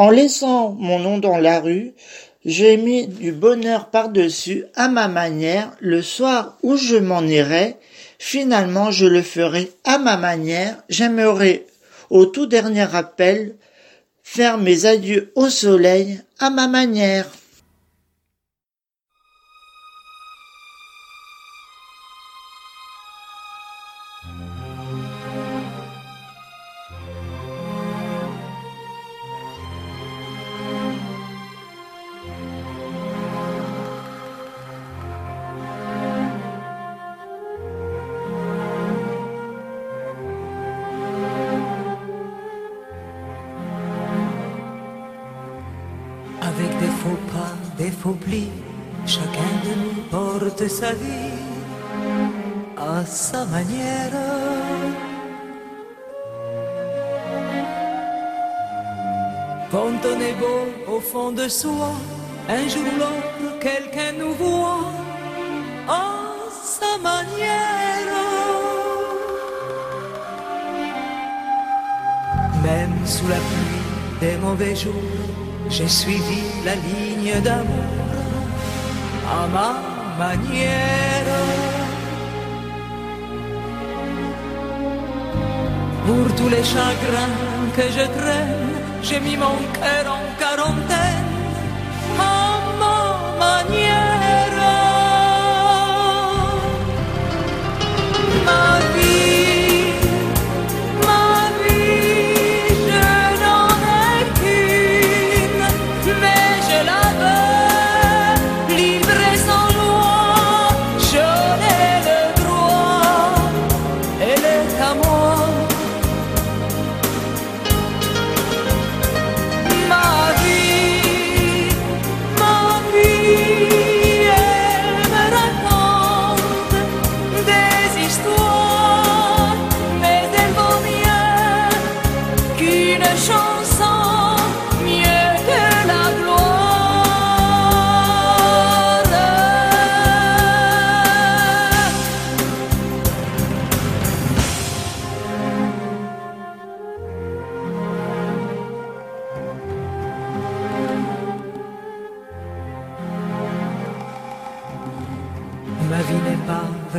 En laissant mon nom dans la rue, j'ai mis du bonheur par-dessus à ma manière le soir où je m'en irai. Finalement, je le ferai à ma manière. J'aimerais, au tout dernier appel, faire mes adieux au soleil à ma manière. Sa vie à sa manière. Quand on est beau au fond de soi, un jour ou l'autre, quelqu'un nous voit à sa manière. Même sous la pluie des mauvais jours, j'ai suivi la ligne d'amour à ma Pour tous les chagrins que je traîne, j'ai mis mon cœur en quarantaine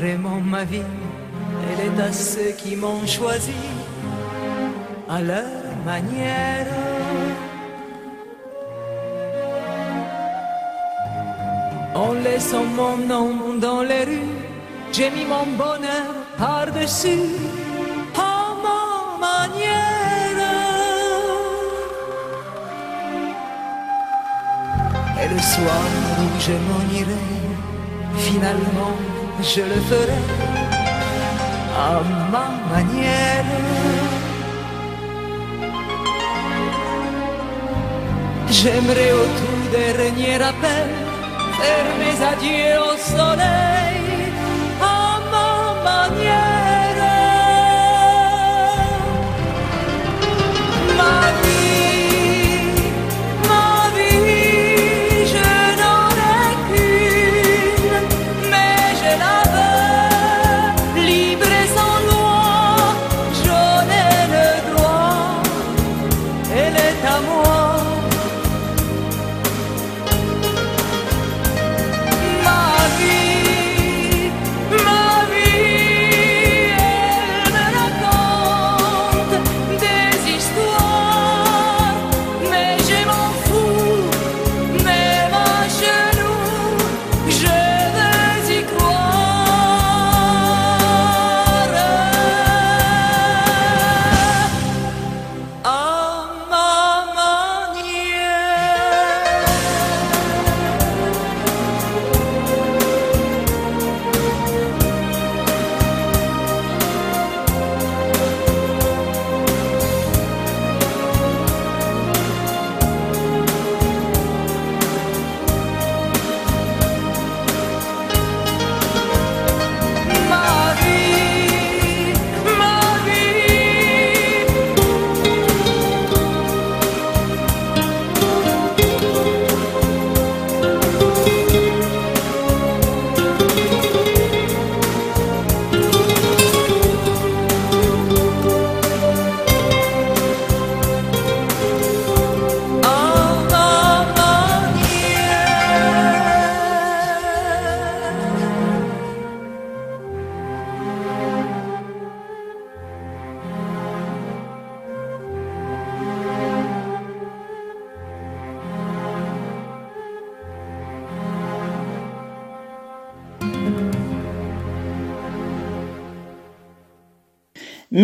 vraiment ma vie, elle est à ceux qui m'ont choisi à leur manière. En laissant mon nom dans les rues, j'ai mis mon bonheur par-dessus à ma manière. Et le soir où je m'en irai, finalement je le ferai à ma manière. J'aimerais au tout dernier appel faire mes adieux au soleil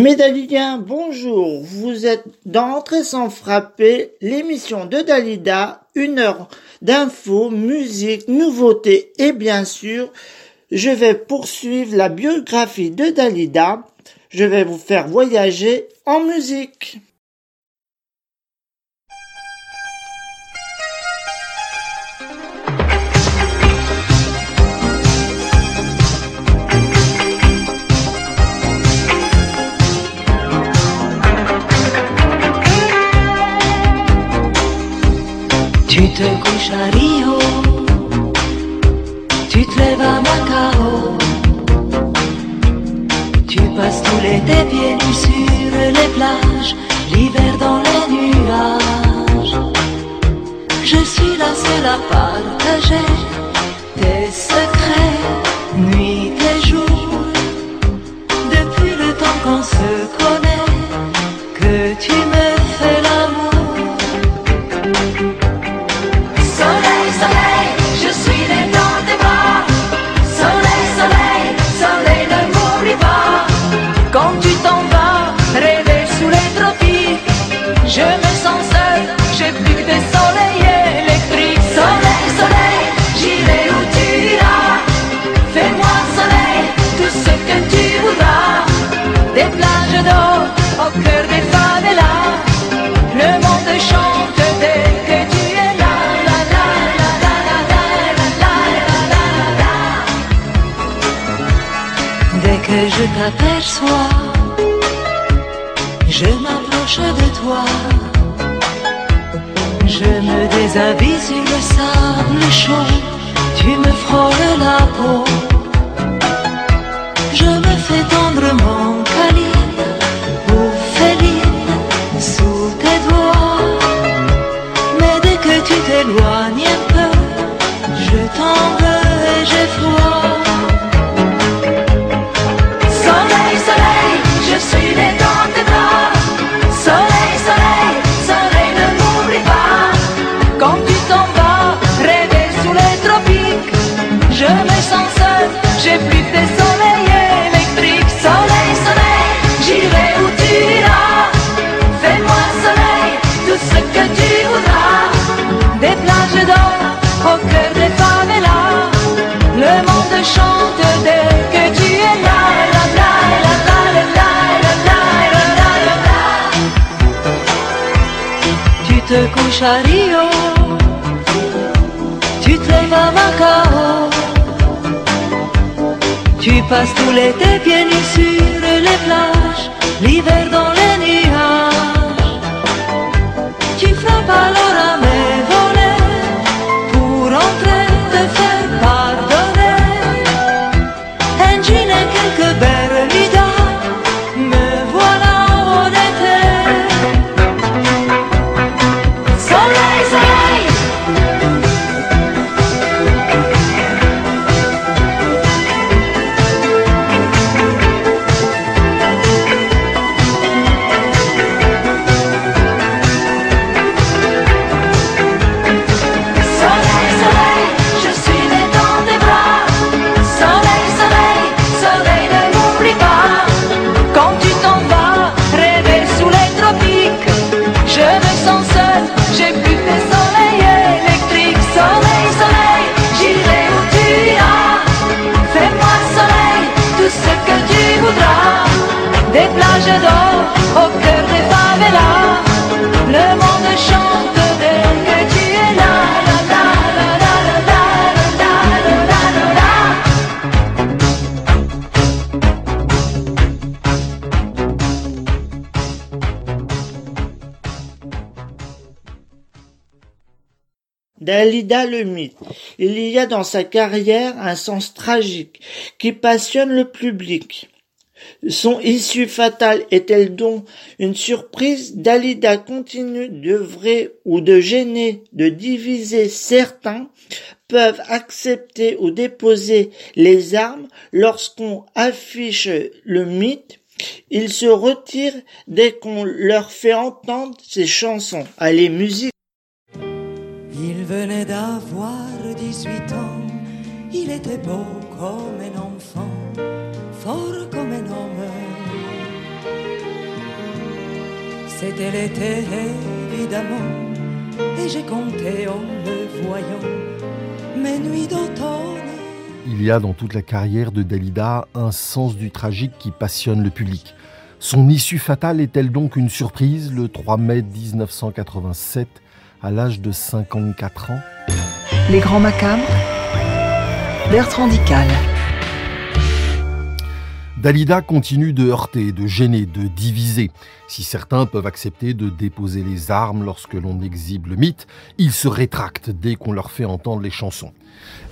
Médalidiens, bonjour. Vous êtes dans sans frapper, l'émission de Dalida, une heure d'infos, musique, nouveautés et bien sûr, je vais poursuivre la biographie de Dalida. Je vais vous faire voyager en musique. Tu te couches à Rio, tu te lèves à Macao, tu passes tout l'été pieds nus sur les plages, l'hiver dans les nuages. Je suis la seule à partager tes secrets, nuit et jour, depuis le temps qu'on se je t'aperçois, je m'approche de toi. Je me déshabille postulete pianissimo Dalida le mythe. Il y a dans sa carrière un sens tragique qui passionne le public. Son issue fatale est-elle donc une surprise? Dalida continue d'œuvrer ou de gêner, de diviser certains peuvent accepter ou déposer les armes lorsqu'on affiche le mythe. Ils se retirent dès qu'on leur fait entendre ses chansons. Allez, musique. Venait d'avoir 18 ans, il était beau comme un enfant, fort comme un homme. C'était l'été évidemment, et j'ai compté en le voyant mes nuits d'automne. Il y a dans toute la carrière de Dalida un sens du tragique qui passionne le public. Son issue fatale est-elle donc une surprise le 3 mai 1987 à l'âge de 54 ans Les Grands Macabres, Bertrand Dical. Dalida continue de heurter, de gêner, de diviser. Si certains peuvent accepter de déposer les armes lorsque l'on exhibe le mythe, ils se rétractent dès qu'on leur fait entendre les chansons.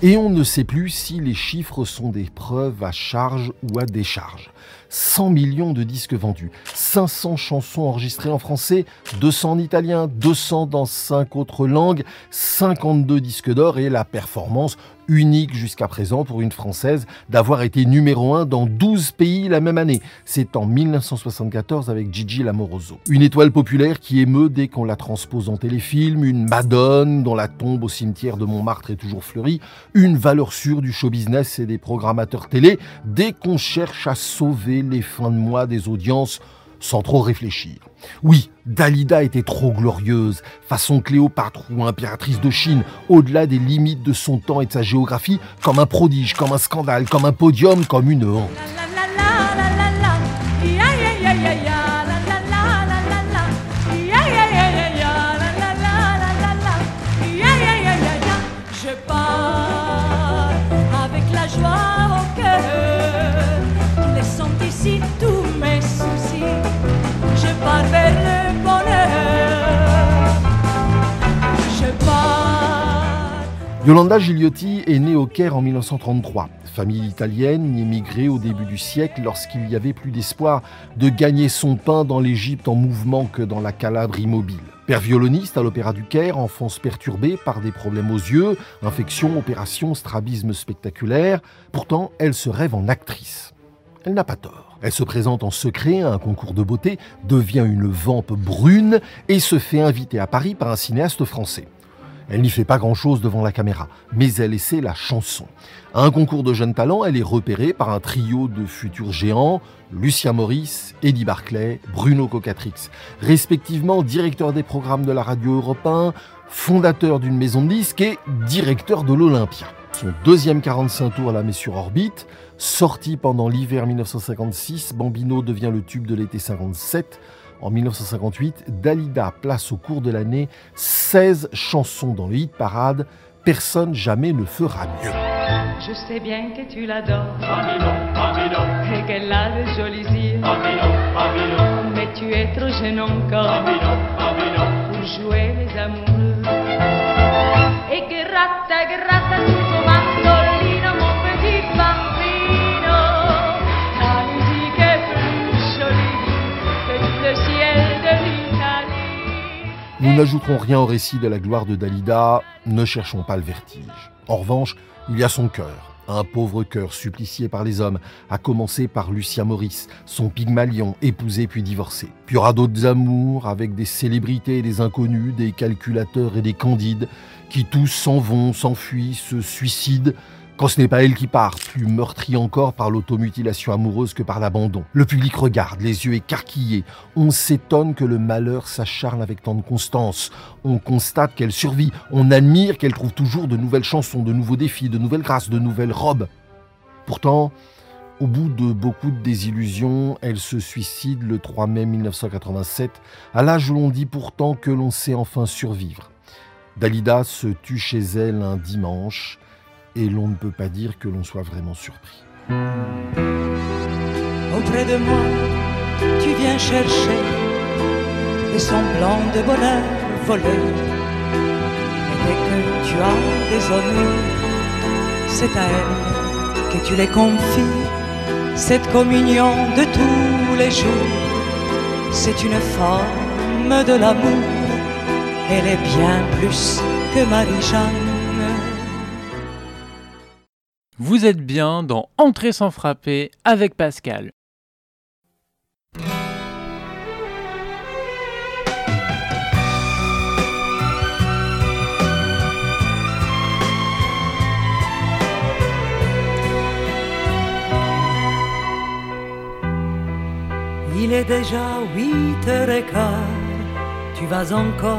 Et on ne sait plus si les chiffres sont des preuves à charge ou à décharge. 100 millions de disques vendus, 500 chansons enregistrées en français, 200 en italien, 200 dans 5 autres langues, 52 disques d'or et la performance unique jusqu'à présent pour une Française d'avoir été numéro 1 dans 12 pays la même année. C'est en 1974 avec Gigi Lamoroso. Une étoile populaire qui émeut dès qu'on la transpose en téléfilm, une Madone dont la tombe au cimetière de Montmartre est toujours fleurie, une valeur sûre du show business et des programmateurs télé dès qu'on cherche à sauver les fins de mois des audiences sans trop réfléchir. Oui, Dalida était trop glorieuse, façon Cléopâtre ou impératrice de Chine, au-delà des limites de son temps et de sa géographie, comme un prodige, comme un scandale, comme un podium, comme une honte. Yolanda Gigliotti est née au Caire en 1933. Famille italienne, immigrée au début du siècle lorsqu'il y avait plus d'espoir de gagner son pain dans l'Égypte en mouvement que dans la Calabre immobile. Père violoniste à l'Opéra du Caire, enfance perturbée par des problèmes aux yeux, infection, opération, strabisme spectaculaire. Pourtant, elle se rêve en actrice. Elle n'a pas tort. Elle se présente en secret à un concours de beauté, devient une vampe brune et se fait inviter à Paris par un cinéaste français. Elle n'y fait pas grand-chose devant la caméra, mais elle essaie la chanson. À un concours de jeunes talents, elle est repérée par un trio de futurs géants, Lucien Maurice, Eddie Barclay, Bruno Cocatrix, respectivement directeur des programmes de la radio européen, fondateur d'une maison de disques et directeur de l'Olympia. Son deuxième 45 tours la met sur orbite. Sorti pendant l'hiver 1956, Bambino devient le tube de l'été 57. En 1958, Dalida place au cours de l'année 16 chansons dans le hit parade. Personne jamais ne fera mieux. Je sais bien que tu l'adores. Et qu'elle a de jolis yeux. Mais tu es trop jeune encore. Pour jouer les amoureux. Et gratta, gratta sul Nous n'ajouterons rien au récit de la gloire de Dalida, ne cherchons pas le vertige. En revanche, il y a son cœur, un pauvre cœur supplicié par les hommes, à commencer par Lucien Maurice, son Pygmalion, épousé puis divorcé. Puis il y aura d'autres amours avec des célébrités des inconnus, des calculateurs et des candides, qui tous s'en vont, s'enfuient, se suicident, quand ce n'est pas elle qui part, plus meurtrie encore par l'automutilation amoureuse que par l'abandon. Le public regarde, les yeux écarquillés. On s'étonne que le malheur s'acharne avec tant de constance. On constate qu'elle survit. On admire qu'elle trouve toujours de nouvelles chansons, de nouveaux défis, de nouvelles grâces, de nouvelles robes. Pourtant, au bout de beaucoup de désillusions, elle se suicide le 3 mai 1987, à l'âge où l'on dit pourtant que l'on sait enfin survivre. Dalida se tue chez elle un dimanche et l'on ne peut pas dire que l'on soit vraiment surpris. Auprès de moi, tu viens chercher des semblants de bonheur volés. Et dès que tu as des ennuis, c'est à elle que tu les confies. Cette communion de tous les jours, c'est une forme de l'amour. Elle est bien plus que Marie-Jeanne. Vous êtes bien dans Entrée sans frapper avec Pascal. Il est déjà huit heures et quart, tu vas encore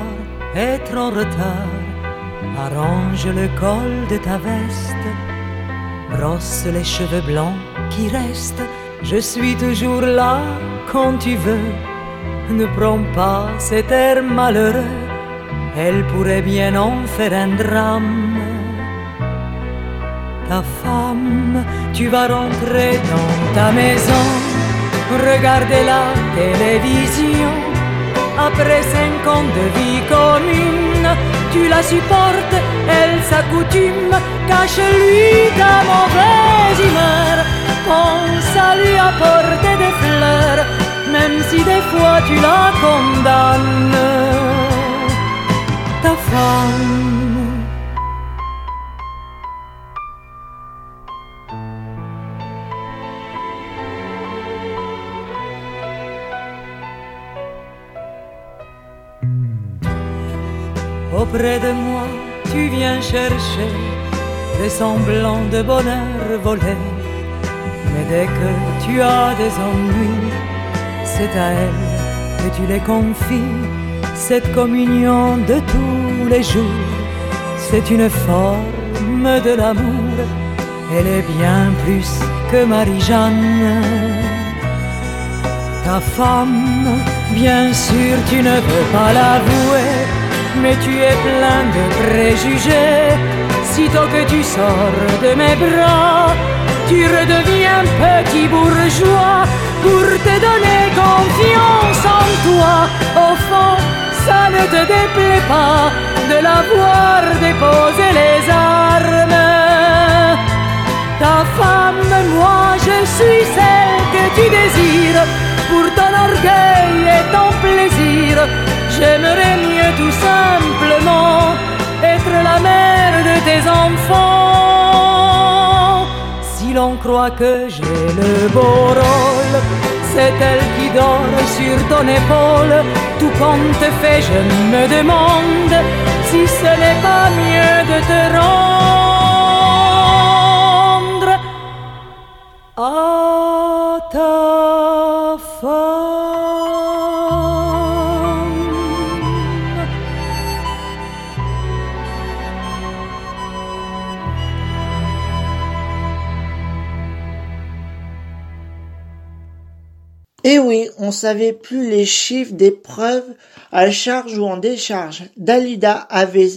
être en retard. Arrange le col de ta veste, brosse les cheveux blancs qui restent. Je suis toujours là quand tu veux. Ne prends pas cet air malheureux, elle pourrait bien en faire un drame. Ta femme, tu vas rentrer dans ta maison, regarder la télévision. Après cinq ans de vie commune, tu la supportes, elle s'accoutume, cache-lui ta mauvaise humeur, pense à lui apporter des fleurs, même si des fois tu la condamnes. Ta femme. Auprès de moi, tu viens chercher des semblants de bonheur volés. Mais dès que tu as des ennuis, c'est à elle que tu les confies. Cette communion de tous les jours, c'est une forme de l'amour. Elle est bien plus que Marie-Jeanne. Ta femme, bien sûr, tu ne veux pas l'avouer mais tu es plein de préjugés. Sitôt que tu sors de mes bras, tu redeviens petit bourgeois pour te donner confiance en toi. Au fond, ça ne te déplaît pas de la voir déposer les armes. Ta femme, moi, je suis celle que tu désires pour ton orgueil et ton plaisir. J'aimerais mieux tout simplement être la mère de tes enfants. Si l'on crois que j'ai le beau rôle. C'est elle qui dort sur ton épaule. Tout compte fait, je me demande si ce n'est pas mieux de te rendre à ta Et oui, on savait plus les chiffres des preuves à charge ou en décharge. Dalida avait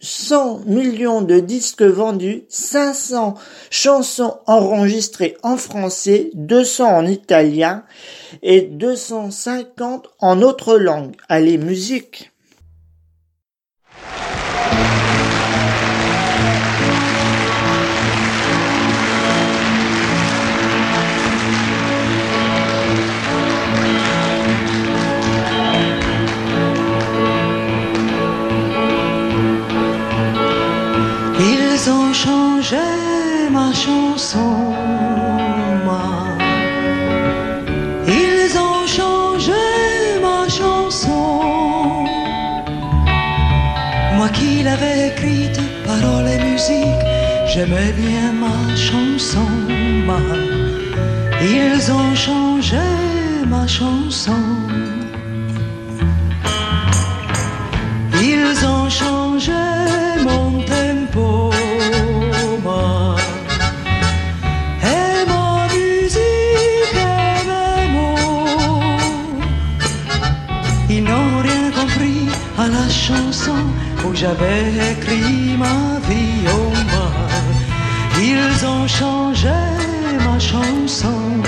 100 millions de disques vendus, 500 chansons enregistrées en français, 200 en italien et 250 en autres langues. Allez, musique! Ils ont changé ma chanson. Ils ont changé ma chanson. Moi qui l'avais écrite, paroles et musique, j'aimais bien ma chanson. Ils ont changé ma chanson. Ils ont changé Ils n'ont rien compris à la chanson où j'avais écrit ma vie, oh moi. Ils ont changé ma chanson.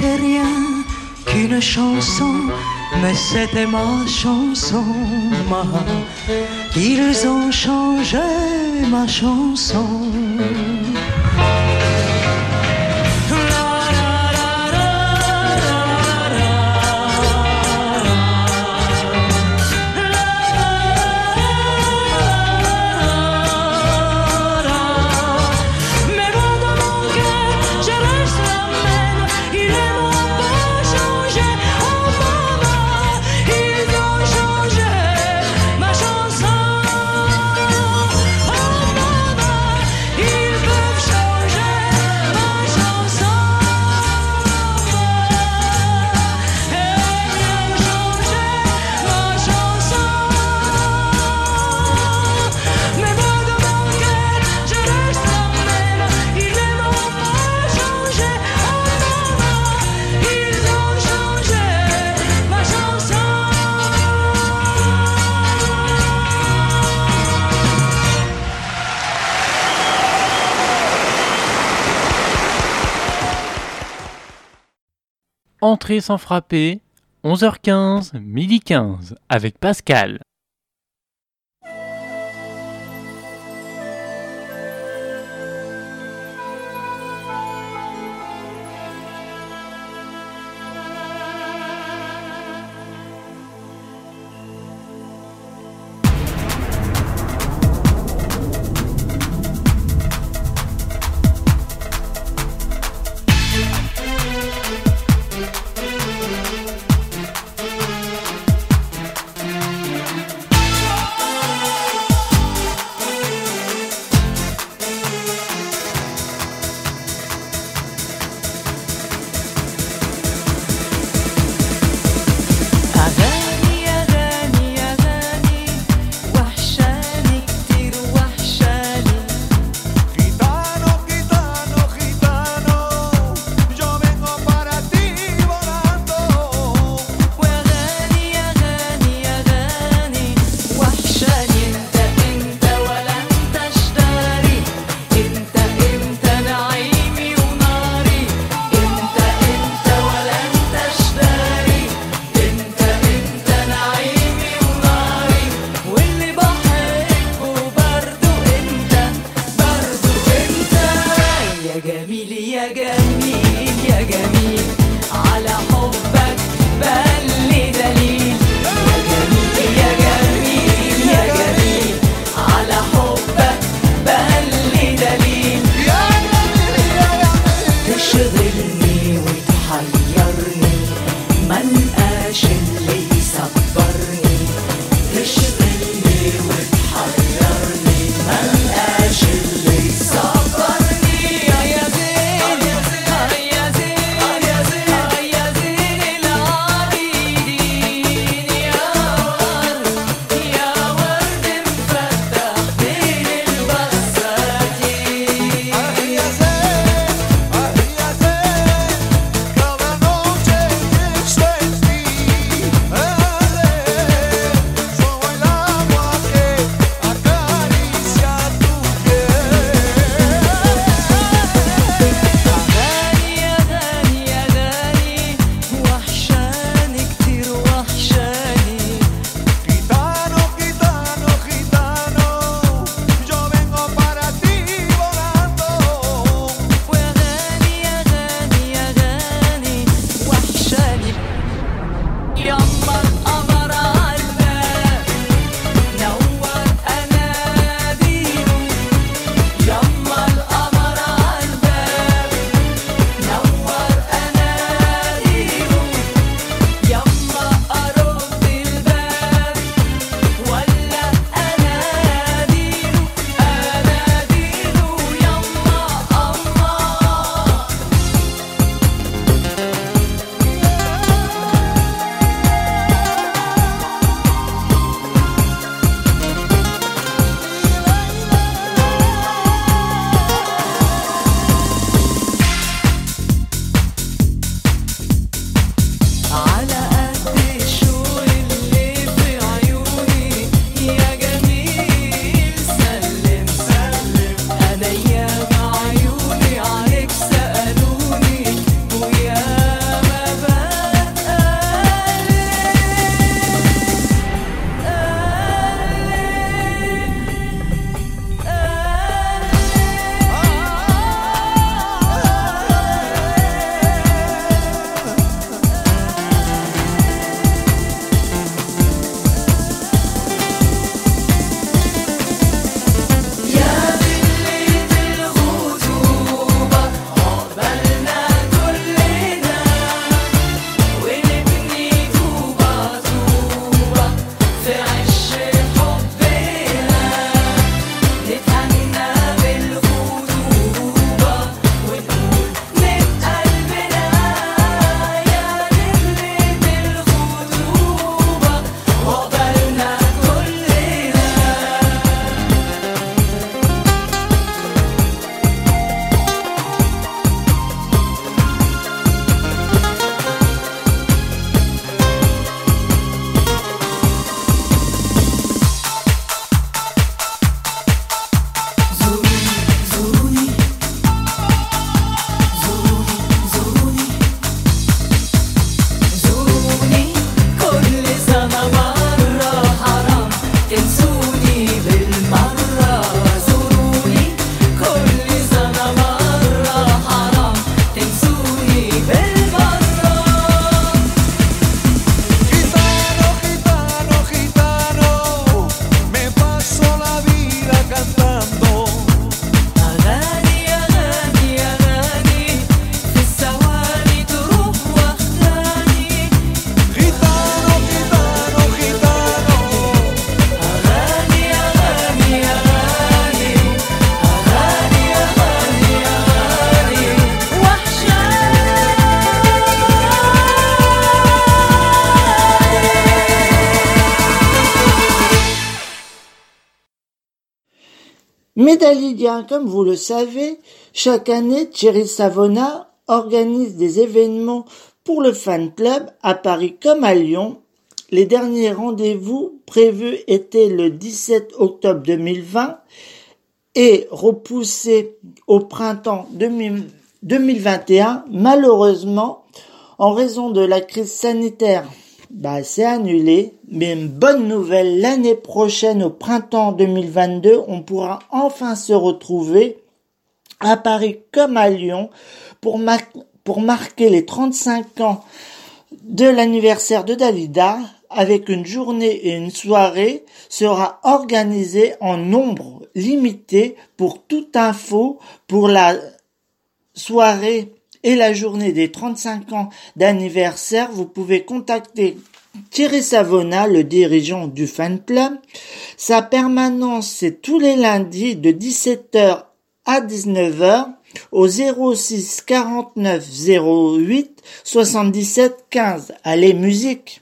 Rien qu'une chanson, mais c'était ma chanson. Ils ont changé ma chanson. Entrée sans frapper, 11h15, midi 15, avec Pascal. Comme vous le savez, chaque année, Thierry Savona organise des événements pour le fan club à Paris comme à Lyon. Les derniers rendez-vous prévus étaient le 17 octobre 2020 et repoussés au printemps 2000 2021. Malheureusement, en raison de la crise sanitaire, bah, c'est annulé. Mais une bonne nouvelle, l'année prochaine, au printemps 2022, on pourra enfin se retrouver à Paris comme à Lyon pour, pour marquer les 35 ans de l'anniversaire de Dalida avec une journée et une soirée sera organisée en nombre limité pour toute info pour la soirée et la journée des 35 ans d'anniversaire, vous pouvez contacter Thierry Savona, le dirigeant du fan club. Sa permanence, c'est tous les lundis de 17h à 19h au 06 49 08 77 15. Allez, musique!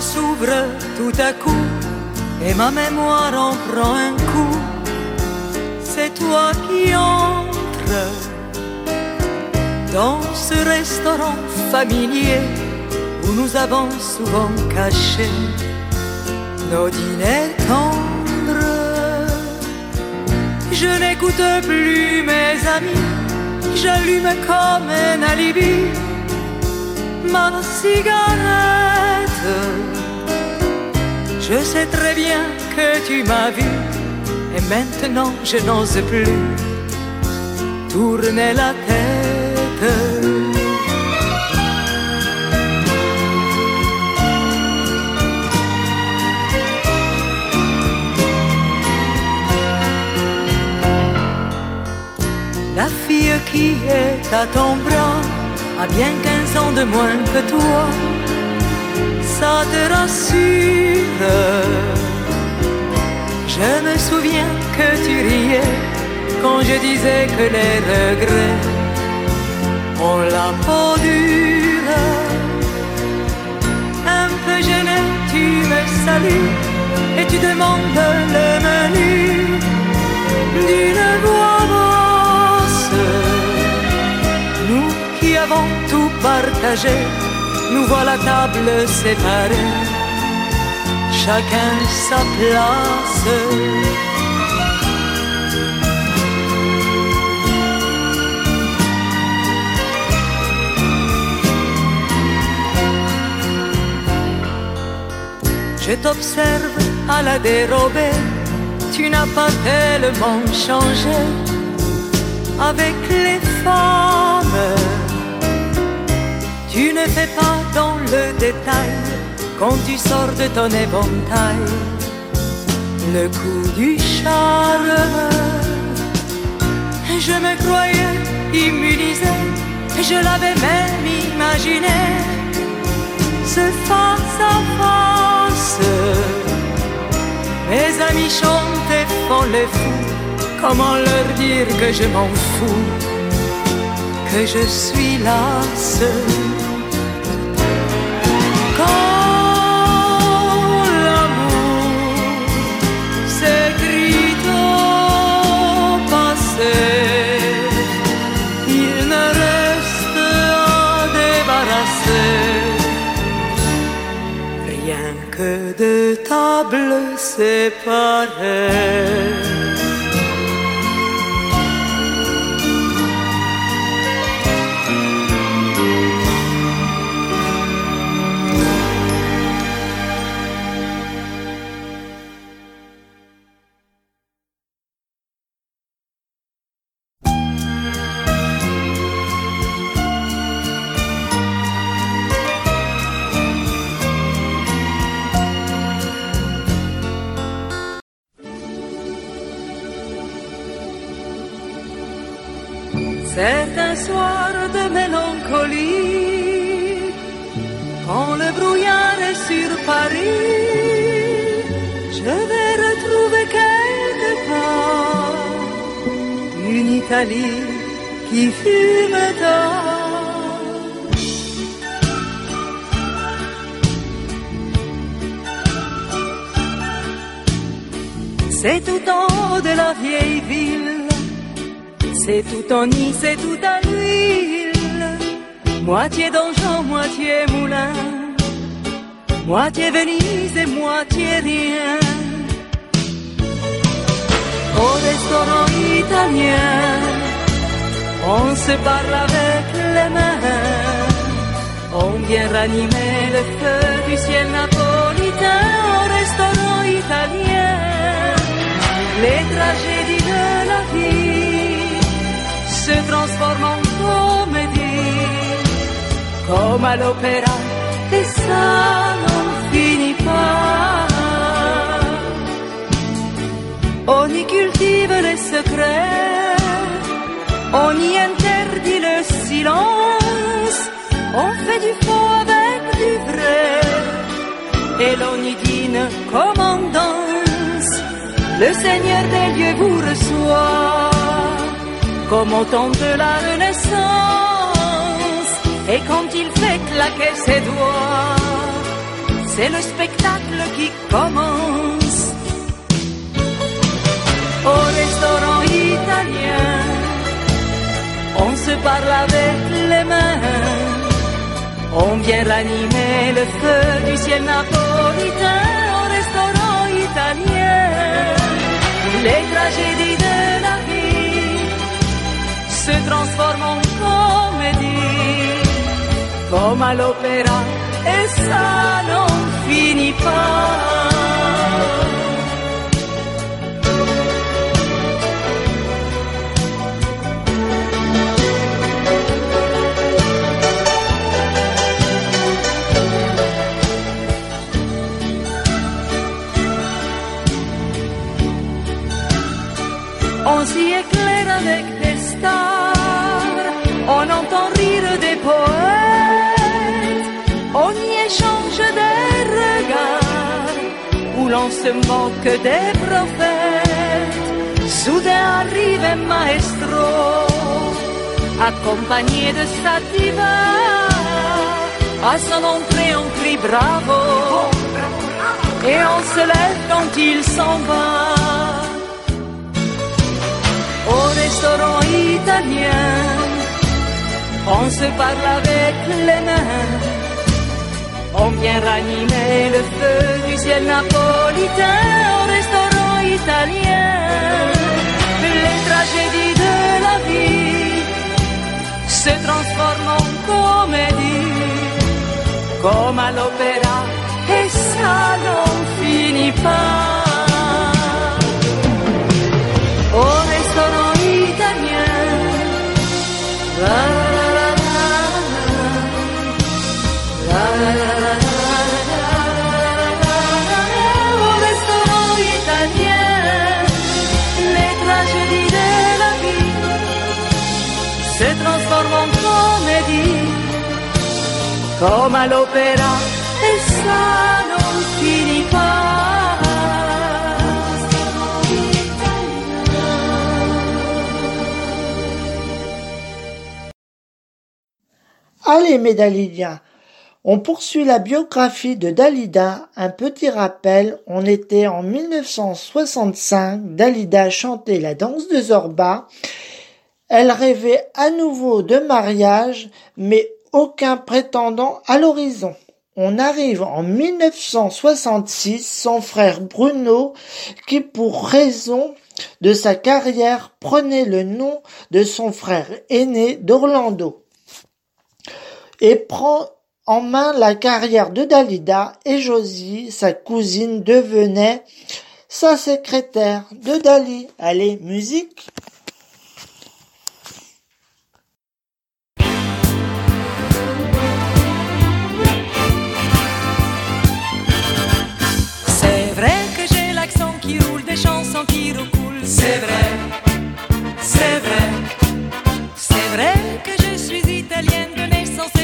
S'ouvre tout à coup et ma mémoire en prend un coup. C'est toi qui entres dans ce restaurant familier où nous avons souvent caché nos dîners tendres. Je n'écoute plus mes amis, j'allume comme un alibi ma cigarette. Je sais très bien que tu m'as vu et maintenant je n'ose plus tourner la tête. La fille qui est à ton bras a bien 15 ans de moins que toi, ça te rassure. Je me souviens que tu riais quand je disais que les regrets ont la peau dure. Un peu gêné, tu me salues et tu demandes le menu d'une voix basse. Nous qui avons tout partagé, nous voilà table séparée, chacun sa place. Je t'observe à la dérobée, tu n'as pas tellement changé avec les femmes. Tu ne fais pas le détail quand tu sors de ton éventail le coup du charme. Je me croyais immunisé, je l'avais même imaginé, ce face à face. Mes amis chantent et font les fous, comment leur dire que je m'en fous, que je suis lasse. Quand que de tables séparées. Qui fume tard. C'est tout en haut de la vieille ville c'est tout en nid, c'est tout à l'huile. Moitié donjon, moitié moulin. Moitié Venise et moitié rien. Au restaurant italien, on se parle avec les mains. On vient ranimer le feu du ciel napolitain au restaurant italien. Les tragédies de la vie se transforme en comédie comme à l'opéra, et ça n'en finit pas. On y cultive les secrets, on y interdit le silence, on fait du faux avec du vrai, et l'on y dîne comme on. Le Seigneur des lieux vous reçoit comme au temps de la Renaissance. Et quand il fait claquer ses doigts, c'est le spectacle qui commence. Au restaurant italien, on se parle avec les mains. On vient ranimer le feu du ciel napolitain au restaurant italien. Les tragédies de la vie se transforment en comédie, comme à l'opéra, et ça n'en finit pas. On s'y éclaire avec des stars, on entend rire des poètes, on y échange des regards, où l'on se moque des prophètes. Soudain arrive un maestro, accompagné de sa diva, à son entrée on crie bravo, et on se lève quand il s'en va au restaurant italien. On se parle avec les mains. On vient ranimer le feu du ciel napolitain au restaurant italien. Les tragédies de la vie se transforment en comédie, comme à l'opéra, et ça n'en finit pas. Se transforment en comédie, comme à l'opéra, et ça n'en finit pas. Allez, mes Dalidiens, on poursuit la biographie de Dalida. Un petit rappel, on était en 1965, Dalida chantait la danse de Zorba. Elle rêvait à nouveau de mariage, mais aucun prétendant à l'horizon. On arrive en 1966, son frère Bruno, qui pour raison de sa carrière prenait le nom de son frère aîné d'Orlando et prend en main la carrière de Dalida et Josie, sa cousine, devenait sa secrétaire de Dali. Allez, musique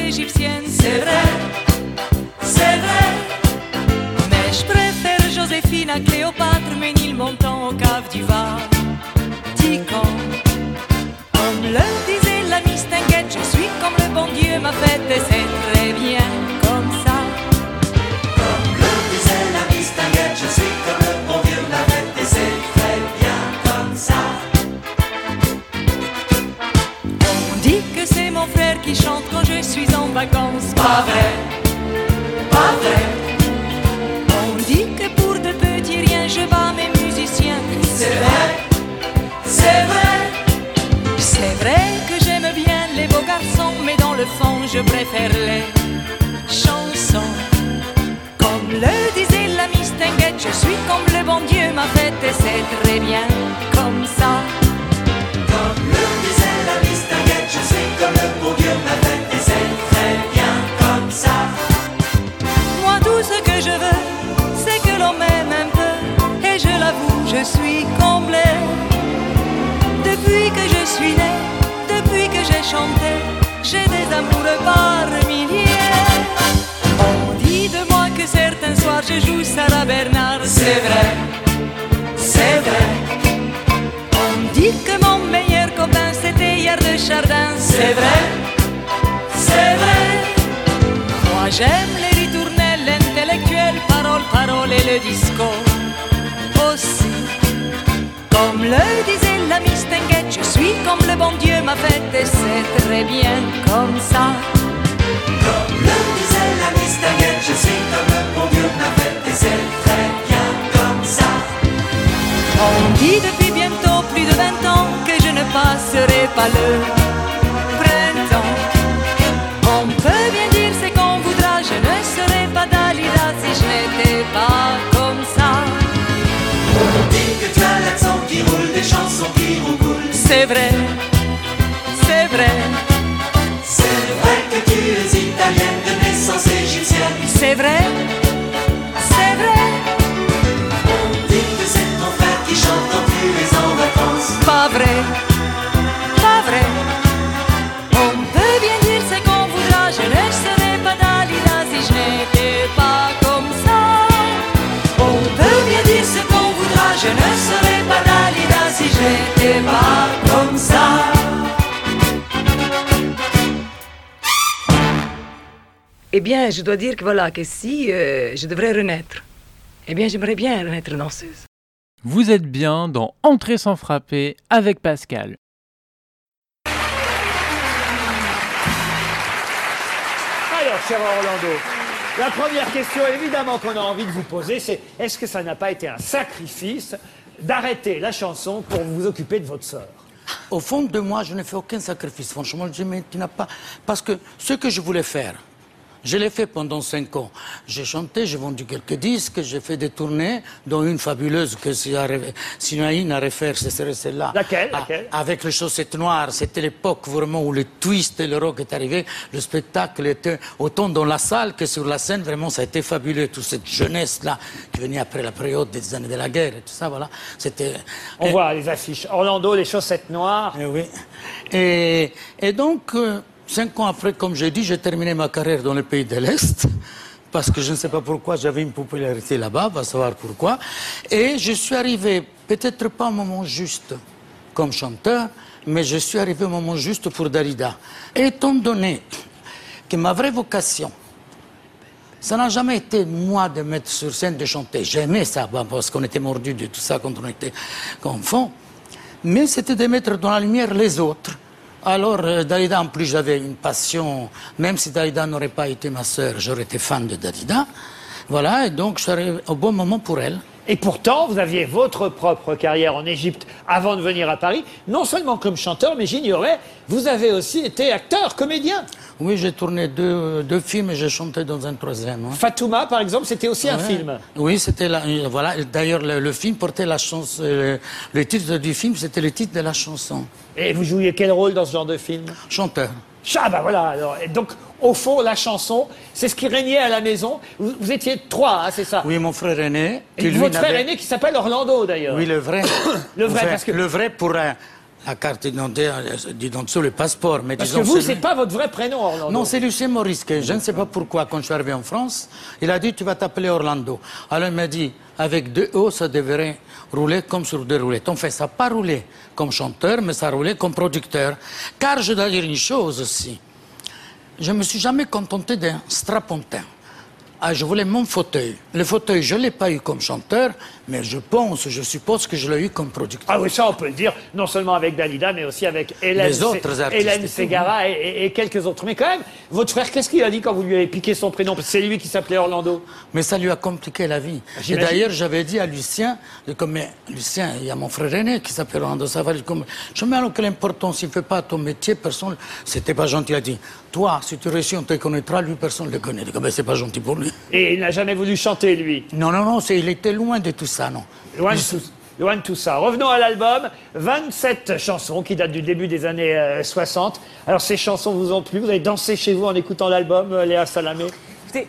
C'est vrai, c'est vrai. Mais je préfère Joséphine à Cléopâtre, Ménilmontant au cave du Var. Comme le disait la Mistinguette, je suis comme le bon Dieu m'a fait et c'est très bien comme ça. Comme le disait la Mistinguette, je suis comme le bon Dieu m'a fait et c'est très bien comme ça. On dit que c'est mon frère qui chante je suis en vacances. Pas vrai, pas vrai. On dit que pour de petits riens je bats mes musiciens. C'est vrai, c'est vrai. C'est vrai que j'aime bien les beaux garçons, mais dans le fond je préfère les chansons. Comme le disait la Mistinguette, je suis comme le bon Dieu m'a fait et c'est très bien Depuis que je suis né, depuis que j'ai chanté, j'ai des amoureux par milliers. On dit de moi que certains soirs je joue Sarah Bernard. C'est vrai, c'est vrai. On dit que mon meilleur copain c'était hier de Chardin. C'est vrai, c'est vrai. Moi j'aime les ritournelles, l'intellectuel, parole, parole et le disco. Comme le disait la Mistinguette, je suis comme le bon Dieu m'a fait et c'est très bien comme ça. Comme le disait la Mistinguette, je suis comme le bon Dieu m'a fait et c'est très bien comme ça. On dit depuis bientôt plus de 20 ans que je ne passerai pas le C'est vrai, c'est vrai. C'est vrai que tu es italienne de naissance égyptienne. C'est vrai, c'est vrai. On dit que c'est ton frère qui chante quand tu es en vacances. Pas vrai, pas vrai. On peut bien dire c'est qu'on voudra, je ne serais pas Dalida si je n'étais pas comme ça. On peut bien dire ce qu'on voudra, je ne serais pas Dalida si je n'étais pas Eh bien, je dois dire que voilà, que si euh, je devrais renaître, eh bien, j'aimerais bien renaître danseuse. Vous êtes bien dans Entrée sans frapper avec Pascal. Alors, cher Orlando, la première question évidemment qu'on a envie de vous poser, c'est est-ce que ça n'a pas été un sacrifice d'arrêter la chanson pour vous occuper de votre sœur? Au fond de moi, je ne fais aucun sacrifice. Franchement, je me- tu n'as pas. Parce que ce que je voulais faire, je l'ai fait pendant cinq ans. J'ai chanté, j'ai vendu quelques disques, j'ai fait des tournées, dont une fabuleuse que y a refaire, ce serait celle-là. Laquelle, Ah, laquelle? Avec les chaussettes noires. C'était l'époque vraiment où le twist et le rock est arrivé. Le spectacle était autant dans la salle que sur la scène. Vraiment, ça a été fabuleux. Toute cette jeunesse-là qui venait après la période des années de la guerre et tout ça, voilà. C'était. On Et- voit les affiches. Orlando, les chaussettes noires. eh oui. Et, et donc, euh, cinq ans après, comme j'ai dit, j'ai terminé ma carrière dans le pays de l'Est. Parce que je ne sais pas pourquoi j'avais une popularité là-bas, va savoir pourquoi. Et je suis arrivé, peut-être pas au moment juste comme chanteur, mais je suis arrivé au moment juste pour Dalida. Et étant donné que ma vraie vocation, ça n'a jamais été moi de mettre sur scène, de chanter. J'aimais ça, bah, parce qu'on était mordus de tout ça quand on était enfant. Mais c'était de mettre dans la lumière les autres. Alors, euh, en plus, j'avais une passion. Même si Dalida n'aurait pas été ma sœur, j'aurais été fan de Dalida. Voilà, et donc je arrivé au bon moment pour elle. Et pourtant, vous aviez votre propre carrière en Égypte avant de venir à Paris, non seulement comme chanteur, mais j'ignorais, vous avez aussi été acteur, comédien. Oui, j'ai tourné deux, deux films et j'ai chanté dans un troisième. hein. Fatouma, par exemple, c'était aussi un film. Oui, c'était euh, voilà. D'ailleurs, le, le film portait la chanson. euh, le titre du film, c'était le titre de la chanson. Et vous jouiez quel rôle dans ce genre de film? Chanteur. Ah bah voilà, alors, donc au fond, la chanson, c'est ce qui régnait à la maison. Vous, vous étiez trois, hein, c'est ça Oui, mon frère aîné. Et votre frère aîné qui s'appelle Orlando d'ailleurs. Oui, le vrai. Le vrai, parce que- Le vrai pour euh, la carte d'identité, euh, le passeport. Mais Parce que vous, c'est pas votre vrai prénom, Orlando. Non, c'est Lucien Maurice. que je ne sais pas pourquoi, quand je suis arrivé en France, il a dit Tu vas t'appeler Orlando. Alors il m'a dit Avec deux O, ça devrait rouler comme sur deux roulettes. En fait, ça n'a pas roulé comme chanteur, mais ça a roulé comme producteur. Car je dois dire une chose aussi. Je ne me suis jamais contenté d'un strapontin. Ah, je voulais mon fauteuil. Le fauteuil, je ne l'ai pas eu comme chanteur, mais je pense, je suppose que je l'ai eu comme producteur. Ah oui, ça on peut le dire, non seulement avec Dalida, mais aussi avec Hélène, Les autres Se- artistes Hélène et tout, Ségara et, et- et quelques autres. Mais quand même, votre frère, qu'est-ce qu'il a dit quand vous lui avez piqué son prénom? C'est lui qui s'appelait Orlando. Mais ça lui a compliqué la vie. Et d'ailleurs, j'avais dit à Lucien, comme, mais Lucien, il y a mon frère aîné qui s'appelle Orlando Savary. Je me dis, alors quelle importance, il ne fait pas ton métier, personne. C'était pas gentil. Il a dit, toi, si tu réussis, on te connaîtra, lui, personne ne le connaît. Ah ben, c'est pas gentil pour lui. Et il n'a jamais voulu chanter, lui. Non, non, non, il était loin de tout ça, non. Loin de, tout, loin de tout ça. Revenons à l'album. 27 chansons qui datent du début des années euh, 60. Alors, ces chansons vous ont plu? Vous avez dansé chez vous en écoutant l'album, euh, Léa Salamé? Écoutez,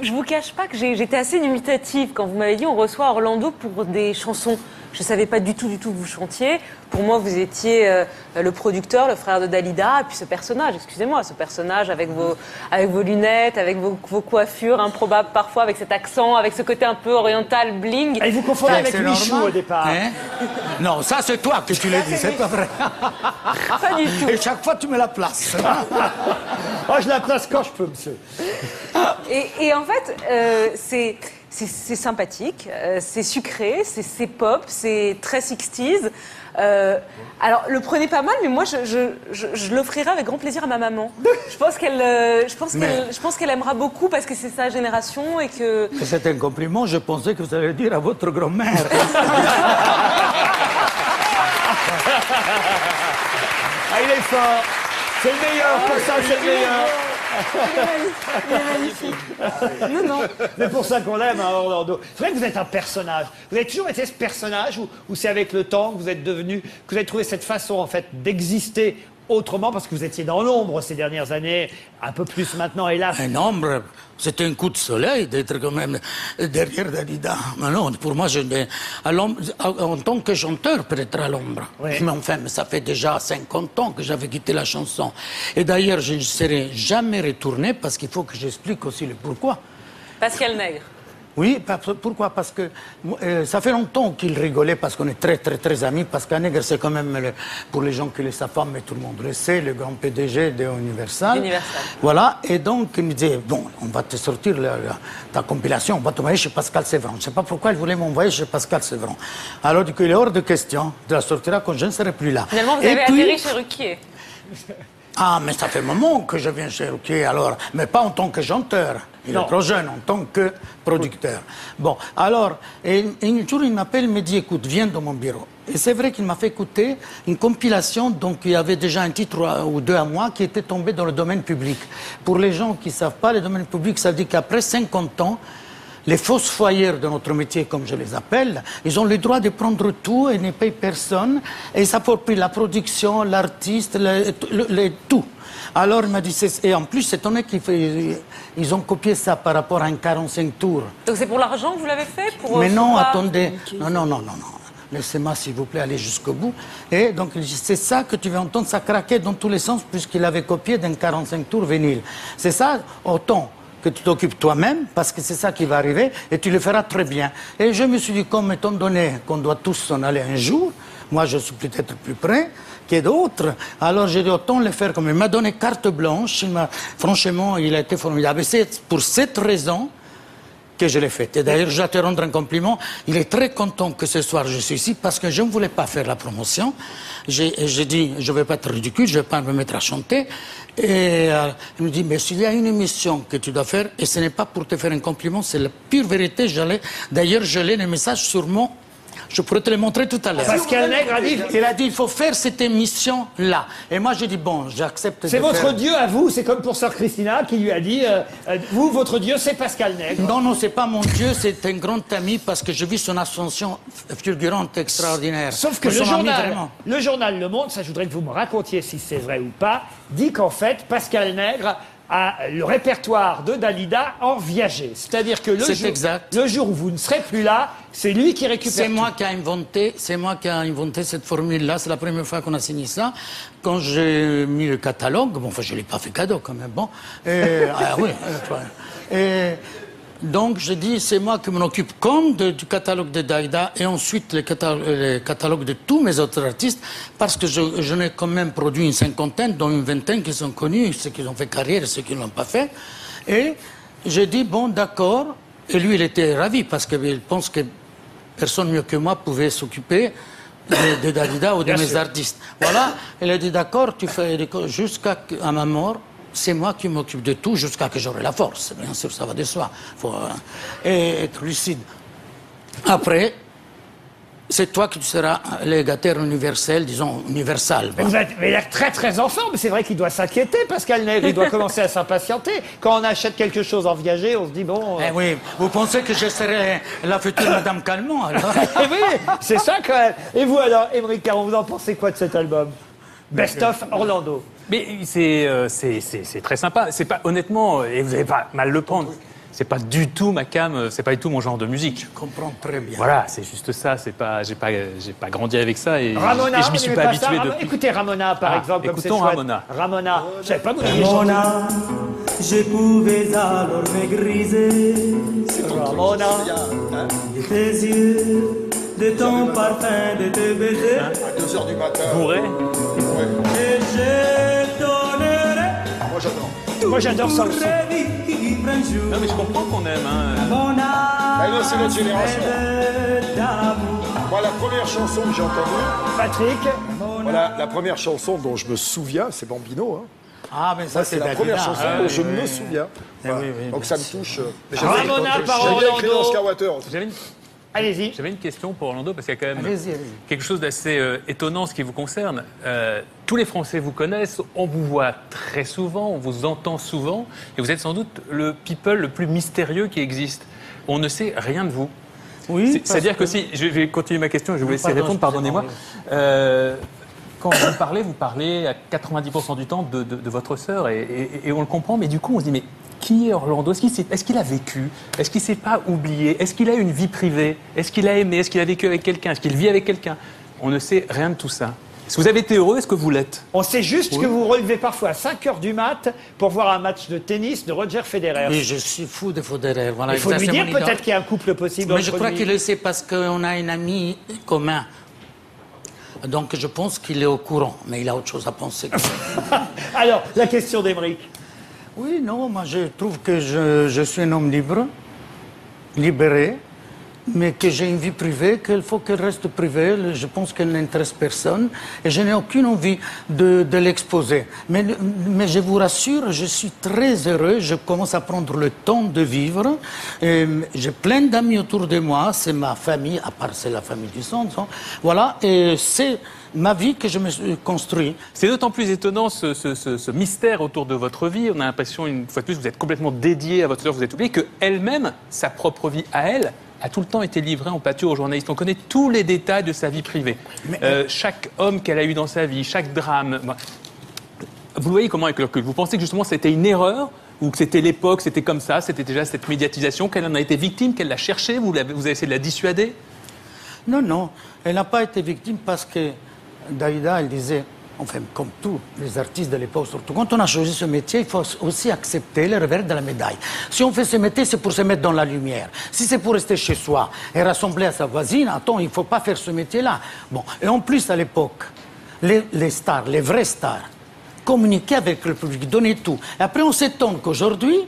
je vous cache pas que j'étais assez dubitative quand vous m'avez dit on reçoit Orlando pour des chansons. Je savais pas du tout, du tout que vous chantiez. Pour moi, vous étiez euh, le producteur, le frère de Dalida, et puis ce personnage, excusez-moi, ce personnage avec vos, avec vos lunettes, avec vos, vos coiffures improbables parfois, avec cet accent, avec ce côté un peu oriental bling. Et vous confondez avec c'est Michou au départ. Hein non, ça c'est toi que tu l'as dit, c'est pas vrai. Pas du tout. Et chaque fois tu me la places. Oh, je la place quand je peux, monsieur. Et, et en fait, euh, c'est c'est- sympathique, euh, c'est sucré, c'est pop, c'est très 60s. Euh, alors, le prenez pas mal, mais moi, je, je, je, je l'offrirai avec grand plaisir à ma maman. Je pense qu'elle euh, je pense qu'elle Mais- aimera beaucoup parce que c'est sa génération et que... C'est un compliment, je pensais que vous allez dire à votre grand-mère. Ah, il est fort. C'est le meilleur, pour ça, c'est le meilleur. C'est pour ça qu'on l'aime, hein, Orlando. C'est vrai que vous êtes un personnage. Vous avez toujours été ce personnage ou, ou c'est avec le temps que vous êtes devenu, que vous avez trouvé cette façon, en fait, d'exister autrement parce que vous étiez dans l'ombre ces dernières années, un peu plus maintenant, hélas. Un ombre, c'était un coup de soleil d'être quand même derrière Dalida. Mais non, pour moi, je, n'ai- à l'ombre- en tant que chanteur, peut-être à l'ombre. Oui. Mais enfin, ça fait déjà 50 ans que j'avais quitté la chanson. Et d'ailleurs, je ne serai jamais retourné parce qu'il faut que j'explique aussi le pourquoi. Pascal Nègre. Oui, pourquoi? Parce que euh, ça fait longtemps qu'il rigolait parce qu'on est très très très amis. Parce qu'un nègre, c'est quand même, le- pour les gens qui le savent pas, mais tout le monde le sait, le grand PDG de Universal. Universal. Voilà, et donc il me disait, bon, on va te sortir la- la- ta compilation, on va t'envoyer chez Pascal Sévran. Je ne sais pas pourquoi il voulait m'envoyer chez Pascal Sévran. Alors du coup, il est hors de question de la sortir quand je ne serai plus là. Finalement, vous Et avez puis- atterri chez Ruquier. ah, mais ça fait un moment que je viens chez Ruquier, alors, mais pas en tant que chanteur. Il Non. est trop jeune, en tant que producteur. Bon, alors, et, et un jour, il m'appelle, il me dit, écoute, viens dans mon bureau. Et c'est vrai qu'il m'a fait écouter une compilation, donc il y avait déjà un titre ou deux à moi qui était tombé dans le domaine public. Pour les gens qui ne savent pas, le domaine public, ça veut dire qu'après 50 ans, les fossoyeurs de notre métier, comme je les appelle, ils ont le droit de prendre tout et ne payent personne. Et ils s'approprient la production, l'artiste, le, le- le- tout. Alors il m'a dit, et en plus, c'est étonné qu'ils ils ont copié ça par rapport à un 45 tours. Donc c'est pour l'argent que vous l'avez fait pour, Mais euh, non, pour pas- attendez. Non, non, non, non, non. Laissez-moi, s'il vous plaît, aller jusqu'au bout. Et donc, il dit, c'est ça que tu vas entendre, ça craquait dans tous les sens, puisqu'il avait copié d'un 45 tours vinyle. C'est ça, autant que tu t'occupes toi-même, parce que c'est ça qui va arriver, et tu le feras très bien. Et je me suis dit, comme étant donné qu'on doit tous s'en aller un jour, moi je suis peut-être plus près que d'autres, alors j'ai dit, autant le faire comme il m'a donné carte blanche, franchement, il a été formidable. Et c'est pour cette raison que je l'ai fait. Et d'ailleurs, je te rendre un compliment. Il est très content que ce soir je suis ici parce que je ne voulais pas faire la promotion. J'ai dit, je ne vais pas être ridicule, je ne vais pas me mettre à chanter. Et euh, il me dit, mais s'il y a une émission que tu dois faire, et ce n'est pas pour te faire un compliment, c'est la pure vérité. D'ailleurs, je l'ai le message sur mon. Je pourrais te le montrer tout à l'heure. Pascal Nègre a dit- Il a dit, il faut faire cette émission-là. Et moi, j'ai dit, bon, j'accepte. C'est votre faire- Dieu à vous, c'est comme pour Sœur Christina qui lui a dit euh, euh, Vous, votre Dieu, c'est Pascal Nègre. Non, non, c'est pas mon Dieu, c'est un grand ami parce que je vis son ascension fulgurante, extraordinaire. Sauf que le journal, le journal Le Monde, ça je voudrais que vous me racontiez si c'est vrai ou pas, dit qu'en fait, Pascal Nègre le répertoire de Dalida en viager. C'est-à-dire que le jour, exact. le jour où vous ne serez plus là, c'est lui qui récupère C'est moi qui a inventé, c'est moi qui a inventé cette formule-là. C'est la première fois qu'on a signé ça. Quand j'ai mis le catalogue, bon, enfin, je l'ai pas fait cadeau quand même, bon. Et, ah oui. euh, Et donc, je dis, c'est moi qui m'en occupe comme de- du catalogue de Daïda et ensuite le catalogue, de tous mes autres artistes, parce que je, je n'ai quand même produit une cinquantaine, dont une vingtaine qui sont connus, ceux qui ont fait carrière et ceux qui ne l'ont pas fait. Et j'ai dit, bon, d'accord. Et lui, il était ravi parce qu'il pense que personne mieux que moi pouvait s'occuper de, de Dalida ou de Bien mes sûr. artistes. Voilà, il a dit d'accord, tu fais jusqu'à ma mort, c'est moi qui m'occupe de tout jusqu'à que j'aurai la force. Bien sûr, ça va de soi. Faut euh, et être lucide. Après, c'est toi qui seras légataire universel, disons universal. Mais vous avez l'air très très en forme, c'est vrai qu'il doit s'inquiéter, Pascal Nègre, il doit commencer à s'impatienter. Quand on achète quelque chose en viager, on se dit bon... euh, Eh oui, vous pensez que je serai la future Madame Calmont alors Eh oui, c'est ça quand même. Et vous alors, Émeric Caron, vous en pensez quoi de cet album? Best of Orlando. Mais c'est euh, c'est- c'est- c'est très sympa. C'est pas honnêtement, euh, et vous n'allez pas mal le prendre. c'est pas du tout ma cam, euh, c'est pas du tout mon genre de musique. Je comprends très bien. Voilà, c'est juste ça. C'est pas, j'ai pas, j'ai pas grandi avec ça et, Ramona, et je m'y suis pas habitué depuis. Écoutez Ramona, par Ah, exemple, comme c'est écoutons chouette. Ramona. Ramona, je savais pas vous. Ramona, je pouvais alors me griser Ramona, de tes yeux, de ton parfum, de tes baisers. À 2h du matin. Bourré. Et moi j'adore ça aussi. Non mais je comprends qu'on aime. Hein. Ah non, c'est notre génération. Moi, la première chanson que j'ai entendue, Patrick, voilà, la première chanson dont je me souviens, c'est Bambino. Hein. Ah, mais ça, c'est c'est la première chanson Ah, dont oui, je oui, me oui. souviens. Voilà. oui, oui, Donc ça me touche. euh, Ramona par J'ai bien écrit dans Orlando. Skywater. J'avais une, Allez-y. j'avais une question pour Orlando parce qu'il y a quand même quelque chose d'assez euh, étonnant ce qui vous concerne. Euh, tous les Français vous connaissent, on vous voit très souvent, on vous entend souvent, et vous êtes sans doute le people le plus mystérieux qui existe. On ne sait rien de vous. Oui, C'est-à-dire que... que- si, je vais continuer ma question, je vais vous laisser répondre, pardonnez-moi. Euh, quand vous parlez, vous parlez à 90% du temps de, de- de votre sœur, et, et- et on le comprend, mais du coup on se dit, mais qui est Orlando? Est-ce qu'il a vécu? Est-ce qu'il s'est pas oublié? Est-ce qu'il a une vie privée? Est-ce qu'il a aimé? Est-ce qu'il a vécu avec quelqu'un? Est-ce qu'il vit avec quelqu'un? On ne sait rien de tout ça. Est-ce que vous avez été heureux? Est-ce que vous l'êtes? On sait juste que vous relevez parfois à 5 heures du mat pour voir un match de tennis de Roger Federer. Oui, je suis fou de Federer. Voilà, Il faut lui dire peut-être qu'il y a un couple possible Mais je crois qu'il le sait parce qu'on a un ami commun. Donc je pense qu'il est au courant, mais il a autre chose à penser. Alors, la question d'Emeric. Oui, non, moi je trouve que je, suis un homme libre, libéré, mais que j'ai une vie privée, qu'il faut qu'elle reste privée. Je pense qu'elle n'intéresse personne et je n'ai aucune envie de, l'exposer. Mais, mais je vous rassure, je suis très heureux, je commence à prendre le temps de vivre. J'ai plein d'amis autour de moi, c'est ma famille, à part c'est la famille du centre. hein. Voilà, et c'est ma vie que je me suis construit. C'est d'autant plus étonnant ce, ce- ce- ce mystère autour de votre vie. On a l'impression, une fois de plus, vous êtes complètement dédié à votre sœur, vous êtes oublié, qu'elle-même, sa propre vie à elle, a tout le temps été livrée en pâture aux journalistes. On connaît tous les détails de sa vie privée. Euh, chaque homme qu'elle a eu dans sa vie, chaque drame. Moi, Vous le voyez comment avec le recul Vous pensez que justement c'était une erreur ou que c'était l'époque, c'était comme ça, c'était déjà cette médiatisation, qu'elle en a été victime, qu'elle l'a cherchée, vous avez essayé de la dissuader? Non, non, elle n'a pas été victime parce que Daïda, elle disait, enfin, comme tous les artistes de l'époque, surtout, quand on a choisi ce métier, il faut aussi accepter le revers de la médaille. Si on fait ce métier, c'est pour se mettre dans la lumière. Si c'est pour rester chez soi et rassembler à sa voisine, attends, il ne faut pas faire ce métier-là. Bon, et en plus, à l'époque, les, stars, les vrais stars, communiquaient avec le public, donnaient tout. Et après, on s'étonne qu'aujourd'hui,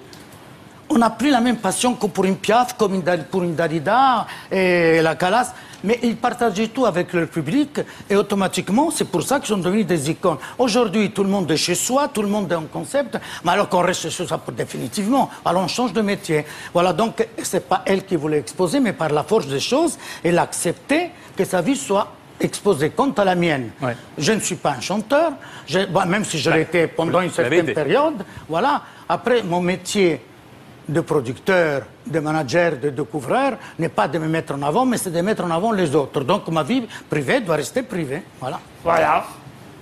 on n'a plus la même passion que pour une Piaf, comme pour une Dalida et la Calas, mais ils partageaient tout avec le public et automatiquement, c'est pour ça qu'ils sont devenus des icônes. Aujourd'hui, tout le monde est chez soi, tout le monde est en concept, mais alors qu'on reste chez soi pour définitivement, alors on change de métier. Voilà, donc c'est pas elle qui voulait exposer, mais par la force des choses, elle a accepté que sa vie soit exposée. Quant à la mienne, je ne suis pas un chanteur, je- bon, même si je Ouais. l'étais pendant une certaine période. Voilà. Après, mon métier de producteur, de manager, de découvreur n'est pas de me mettre en avant, mais c'est de mettre en avant les autres. Donc ma vie privée doit rester privée. Voilà. Voilà.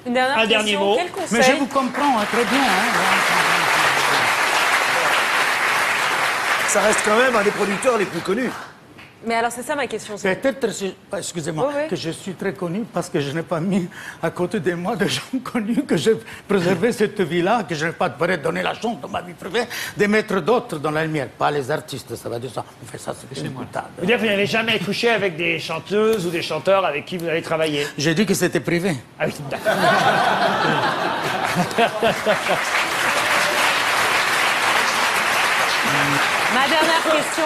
Une dernière Un question, dernier mot. Mais je vous comprends hein, très bien. Ça reste quand même un des producteurs les plus connus. Mais alors c'est ça ma question. c'est- Peut-être, excusez-moi, oui. que je suis très connu parce que je n'ai pas mis à côté de moi des gens connus, que j'ai préservé cette vie-là, que je n'ai pas de donner la chance dans ma vie privée de mettre d'autres dans la lumière. Pas les artistes, ça va dire ça. On fait ça, c'est boutade. Vous dire que vous n'avez jamais couché avec des chanteuses ou des chanteurs avec qui vous avez travaillé? J'ai dit que c'était privé. Ah oui, d'accord. Ma dernière question.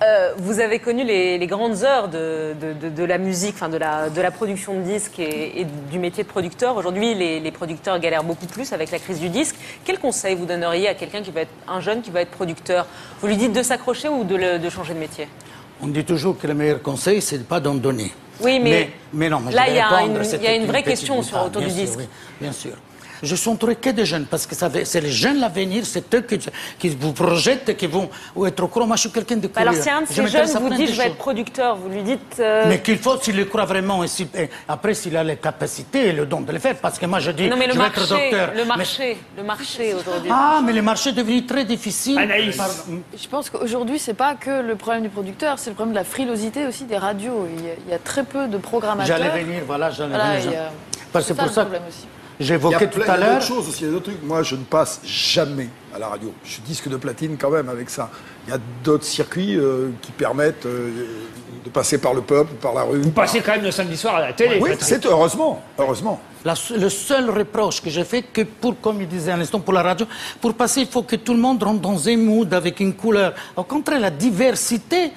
Euh, vous avez connu les, les grandes heures de, de- de- de la musique, enfin de la, de la production de disques et, et du métier de producteur. Aujourd'hui, les, les producteurs galèrent beaucoup plus avec la crise du disque. Quel conseil vous donneriez à quelqu'un qui va être un jeune qui va être producteur? Vous lui dites de s'accrocher ou de, le- de changer de métier? On dit toujours que le meilleur conseil, c'est de ne pas d'en donner. Oui, mais mais, non, mais je là, il y a une- il y a c'était une vraie question sur- autour du disque. oui, bien sûr. Je suis entouré que des jeunes, parce que c'est les jeunes l'avenir, c'est eux qui, qui vous projettent, qui vont être au courant. Moi, je suis quelqu'un de Bah curieux. alors si un de Je ces m'intéresse jeunes vous dit je vais choses. être producteur, vous lui dites... euh, Mais qu'il faut, s'il le croit vraiment, et après s'il a les capacités et le don de le faire, parce que moi je dis, non mais le je vais être marché, docteur. le mais- marché, le marché aujourd'hui. Ah, mais le marché est devenu très difficile. Anaïs. Je pense qu'aujourd'hui, c'est pas que le problème du producteur, c'est le problème de la frilosité aussi des radios. Il y a, il y a très peu de programmateurs. J'allais venir, voilà, j'allais Voilà, venir. a- Parce que pour le ça problème aussi. J'évoquais tout il y à a l'heure. d'autres choses aussi, il y a d'autres trucs. Moi, je ne passe jamais à la radio. Je suis disque de platine quand même avec ça. Il y a d'autres circuits euh, qui permettent euh, de passer par le peuple, par la rue. Vous passez quand même le samedi soir à la télé. Oui, c'est heureusement, heureusement. La- le seul reproche que j'ai fait, que pour, comme il disait à l'instant, pour la radio, pour passer, il faut que tout le monde rentre dans un mood avec une couleur. Au contraire, la diversité,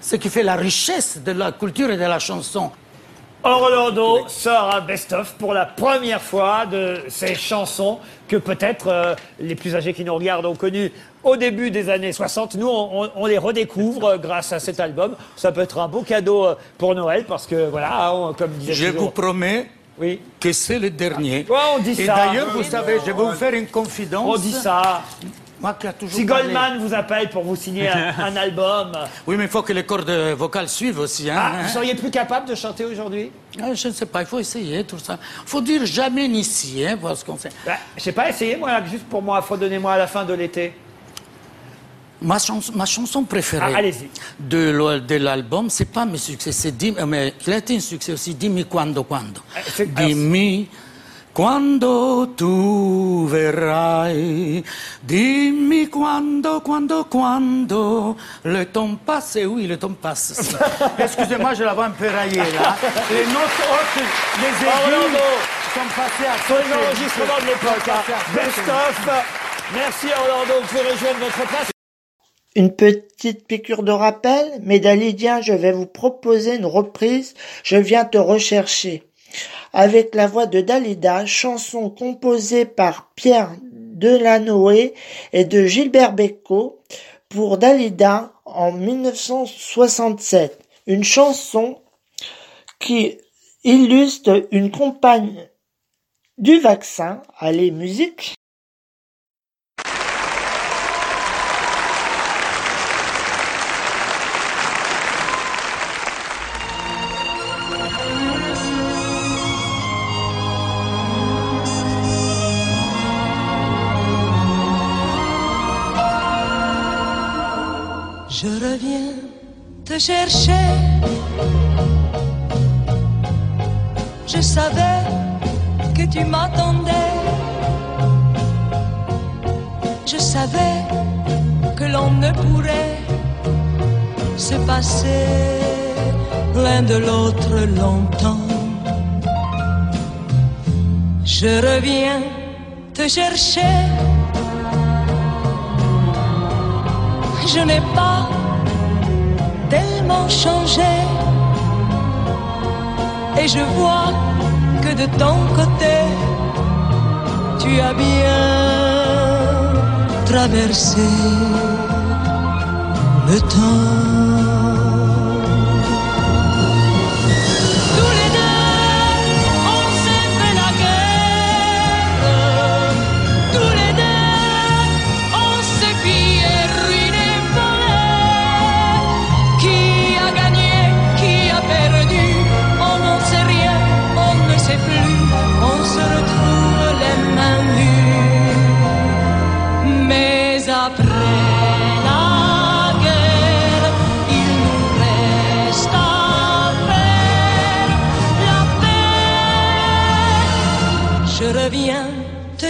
ce qui fait la richesse de la culture et de la chanson. Orlando sort un best-of pour la première fois de ces chansons que peut-être euh, les plus âgés qui nous regardent ont connues au début des années 60. Nous, on, on- on les redécouvre euh, grâce à cet album. Ça peut être un beau cadeau euh, pour Noël parce que, voilà, on- comme disait Je toujours- vous promets oui. que c'est le dernier. Ouais, on dit et ça. d'ailleurs, vous savez, je vais vous faire une confidence. On dit ça. Moi qui a toujours Si parlé- Goldman vous appelle pour vous signer un, un album, Oui, mais il faut que les cordes vocales suivent aussi. Hein, ah, vous seriez plus capable de chanter aujourd'hui? Ah, Je ne sais pas, il faut essayer tout ça. Il faut dire jamais ici, hein, voir ce qu'on fait. bah, Je sais pas, essayez moi, juste pour moi, fredonnez-moi à la fin de l'été. Ma, chanson- ma chanson préférée Ah, de, l'album, c'est pas mes succès, c'est euh, mais il a été un succès aussi, Dimmi quando quando. Dimmi quando tu verrai, dimmi quando, quando, quando, le temps passe, oui, le temps passe. Excusez-moi, je la vois un peu raillée là. Les notes hautes, les aigus sont passées à côté. l'enregistrement de l'époque. hein. Best of. Merci Orlando, vous pouvez rejoindre votre place. Une petite piqûre de rappel, mais Dalidien, je vais vous proposer une reprise, Je viens te rechercher. Avec la voix de Dalida, chanson composée par Pierre Delanoë et de Gilbert Bécaud pour Dalida en 1967. Une chanson qui illustre une campagne du vaccin. Allez, musique. Je reviens te chercher. Je savais que tu m'attendais. Je savais que l'on ne pourrait se passer l'un de l'autre longtemps. Je reviens te chercher. Je n'ai pas tellement changé. Et je vois que de ton côté, tu as bien traversé le temps.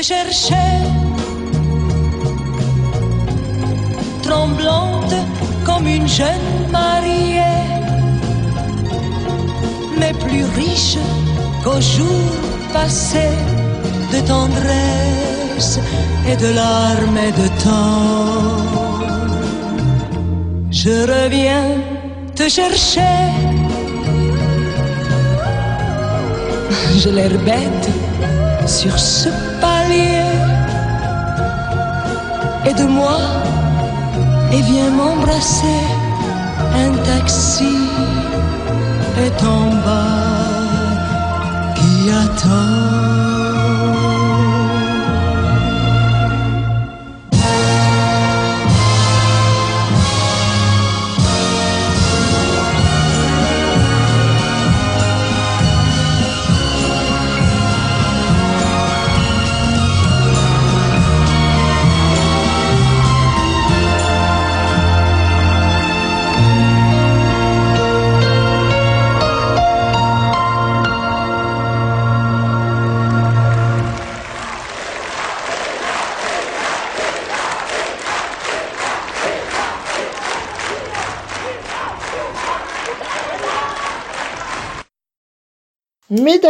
Te chercher, tremblante comme une jeune mariée, mais plus riche qu'au jour passé de tendresse et de larmes et de temps. Je reviens te chercher. J'ai l'air bête sur ce palier. Aide-moi et viens m'embrasser. Un taxi est en bas qui attend.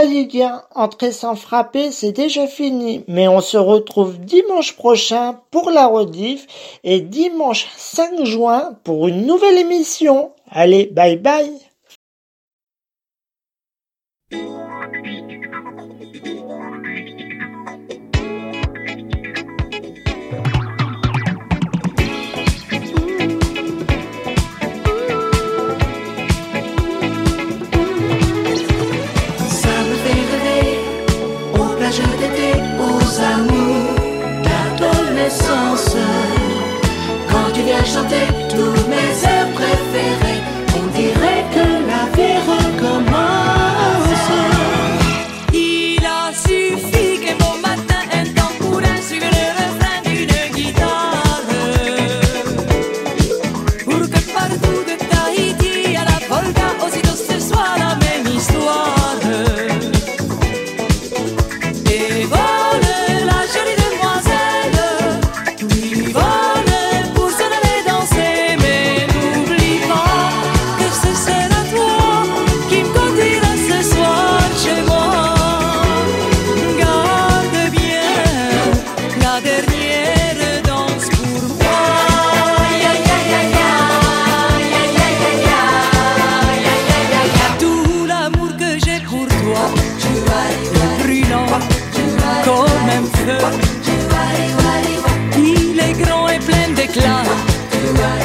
Lydia, entrer sans frapper, c'est déjà fini. Mais on se retrouve dimanche prochain pour la rediff et dimanche 5 juin pour une nouvelle émission. Allez, bye bye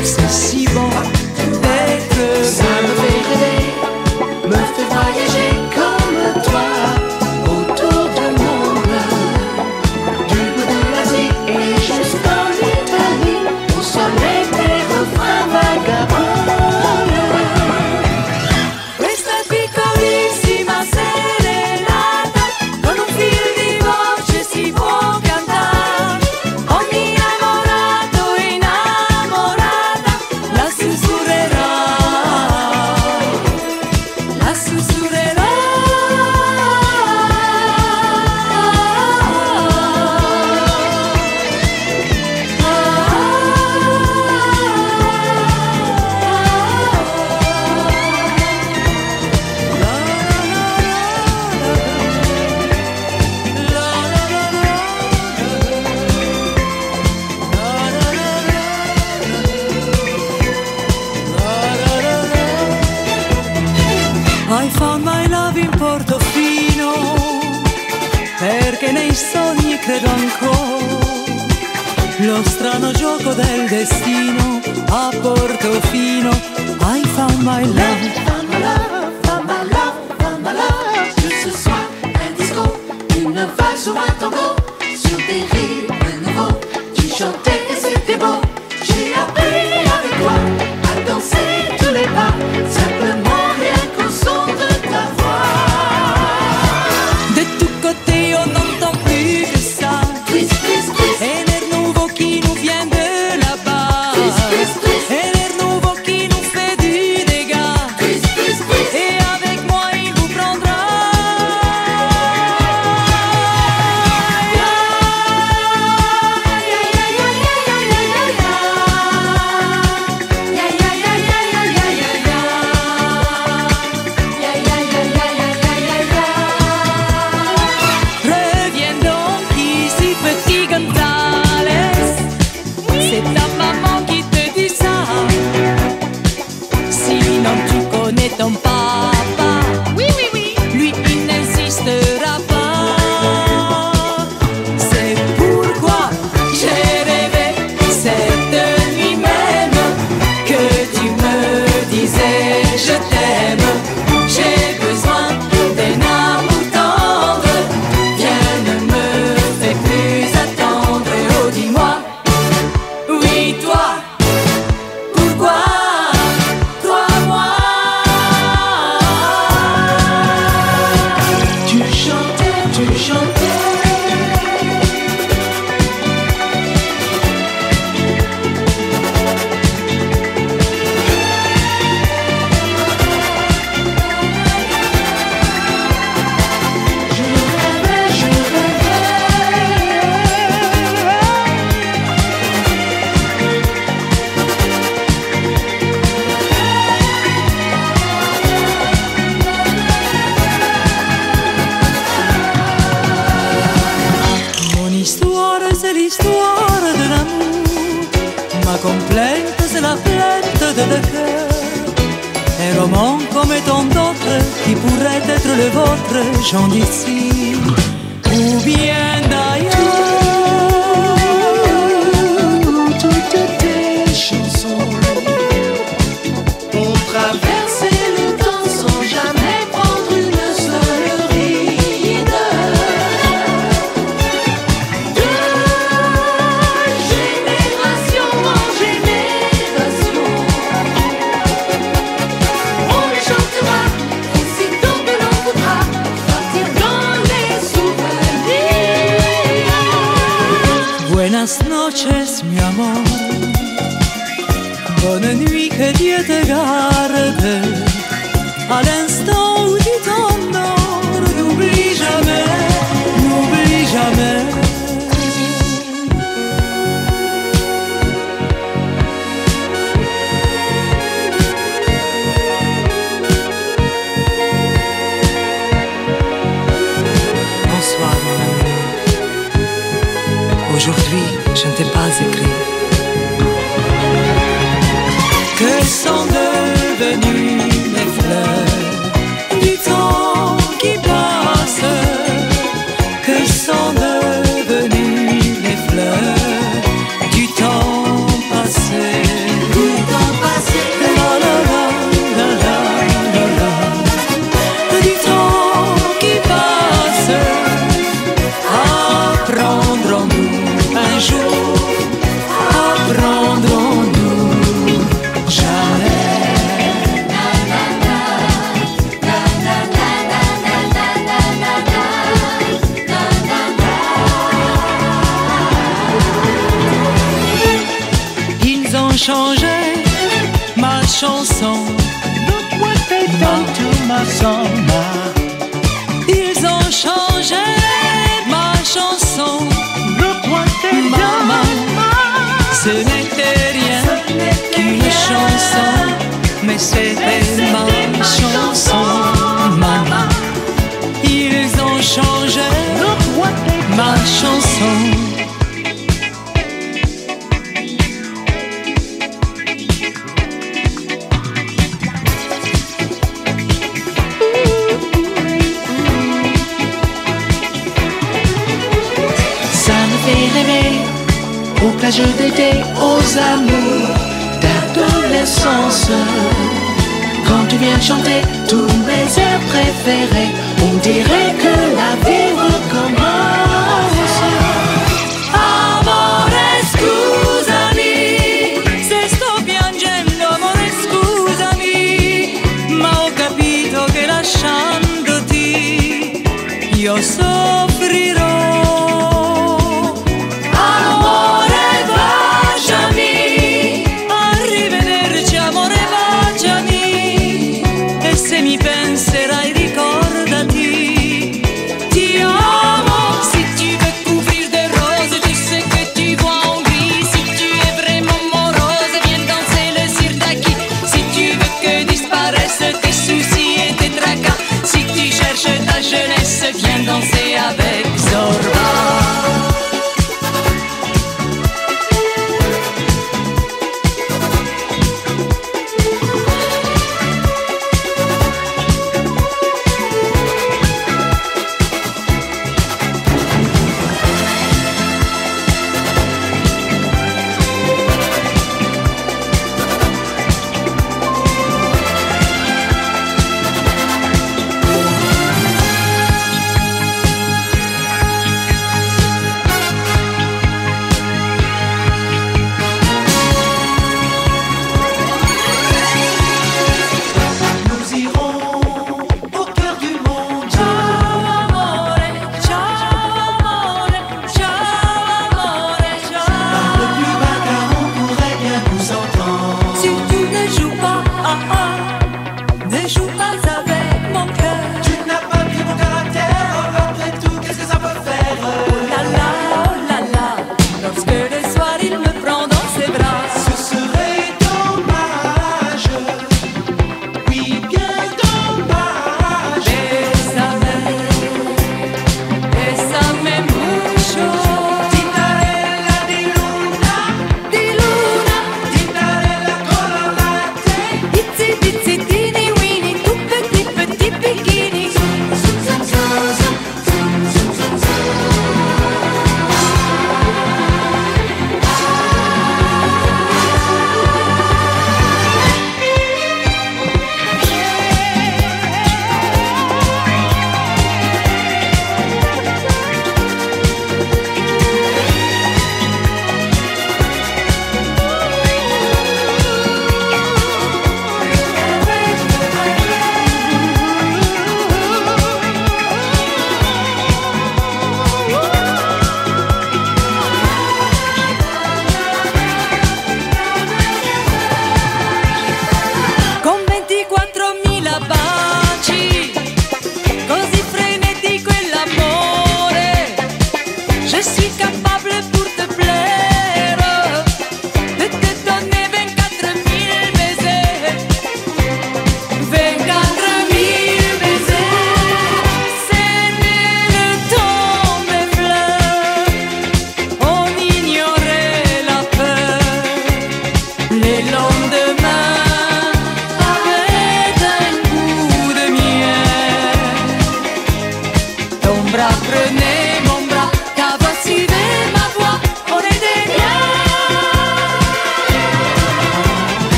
obsessiva.